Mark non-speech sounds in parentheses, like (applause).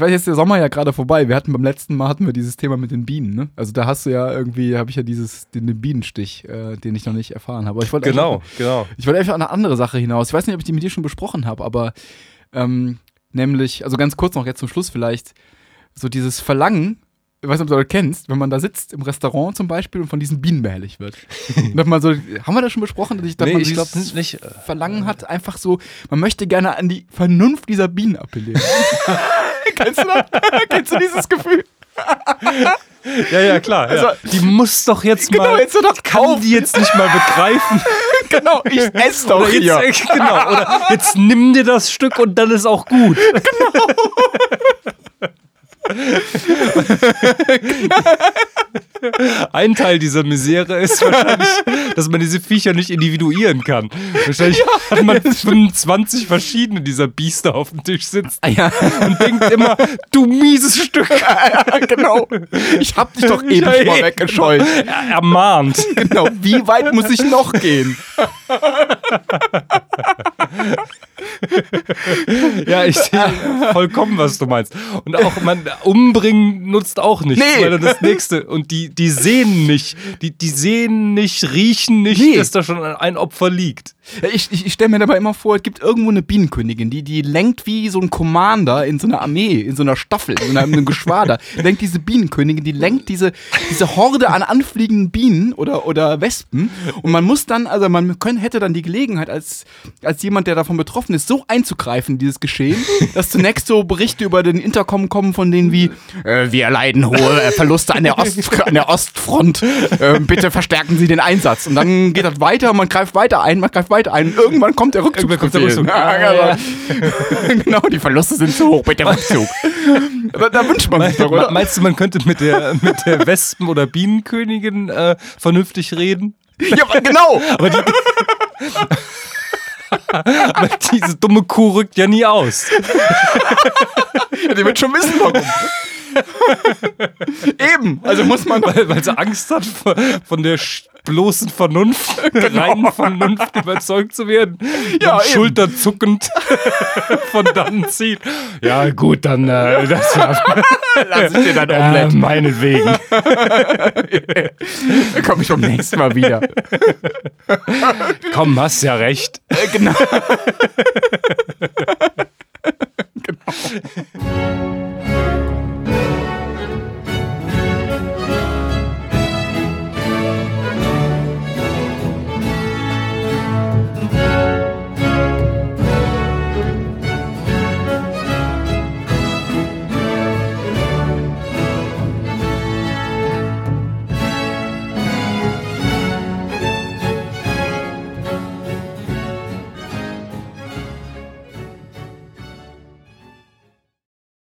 ich weiß jetzt der Sommer ja gerade vorbei. Wir hatten beim letzten Mal hatten wir dieses Thema mit den Bienen, ne? Also da hast du ja irgendwie, habe ich ja dieses, den, den Bienenstich, äh, den ich noch nicht erfahren habe. Aber ich wollte Genau, genau. Ich wollte einfach eine andere Sache hinaus. Ich weiß nicht, ob ich die mit dir schon besprochen habe, aber ähm, nämlich, also ganz kurz noch jetzt zum Schluss vielleicht, so dieses Verlangen, ich weiß nicht, ob du das kennst, wenn man da sitzt im Restaurant zum Beispiel und von diesen Bienen behelligt wird. und (laughs) dass man so, haben wir das schon besprochen, dass ich, dass Nee, man ich glaub nicht. Verlangen hat, einfach so, man möchte gerne an die Vernunft dieser Bienen appellieren. (laughs) Kennst du das? (laughs) Kennst du dieses Gefühl? Ja, ja, klar. Also- ja. Die muss doch jetzt Genau, mal. jetzt so doch ich kann die jetzt nicht mal begreifen. (laughs) genau, ich esse doch Oder hier. jetzt, (laughs) genau, oder jetzt nimm dir das Stück und dann ist auch gut. Ein Teil dieser Misere ist (laughs) wahrscheinlich, dass man diese Viecher nicht individuieren kann. Wahrscheinlich hat man 25 verschiedene dieser Biester auf dem Tisch sitzen Ah, ja. und denkt immer, du mieses Stück. genau. Ich hab dich doch eben Ja, schon mal weggescheut. Er ermahnt. Genau. Wie weit muss ich noch gehen? (laughs) Ja, ich sehe vollkommen, was du meinst. Und auch man umbringen nutzt auch nichts, Nee. weil dann das nächste und die die sehen nicht, die die sehen nicht, riechen nicht, Nee. dass da schon ein Opfer liegt. Ich, ich, ich stelle mir dabei immer vor, es gibt irgendwo eine Bienenkönigin, die, die lenkt wie so ein Commander in so einer Armee, in so einer Staffel, in einem, in einem Geschwader. lenkt diese Bienenkönigin, die lenkt diese, diese Horde an anfliegenden Bienen oder, oder Wespen. Und man muss dann, also man können, hätte dann die Gelegenheit, als, als jemand, der davon betroffen ist, so einzugreifen in dieses Geschehen, dass zunächst so Berichte über den Intercom kommen von denen wie, äh, wir erleiden hohe äh, Verluste an der, Ost, an der Ostfront. Äh, bitte verstärken Sie den Einsatz. Und dann geht das weiter, man greift weiter ein, man greift weiter ein. Und irgendwann kommt der Rückzug. Irgendwann kommt der Rückzug. Ja, genau. (laughs) genau, die Verluste sind zu hoch, bitte Rückzug. da, da wünscht man sich doch, oder? Meinst du, man könnte mit der mit der Wespen oder Bienenkönigin äh, vernünftig reden? Ja, genau. Aber, die, aber diese dumme Kuh rückt ja nie aus. Ja, die wird schon wissen, warum. (laughs) Eben, also muss man weil, weil sie Angst hat, von, der bloßen Vernunft, (laughs) reinen Vernunft überzeugt zu werden. Ja, Und eben. schulterzuckend (laughs) von dann zieht. Ja, gut, dann äh, das war lass ich dir dein äh, Omelette. meinetwegen. Dann komme ich beim nächsten Mal wieder. Komm, hast ja recht. Äh, genau.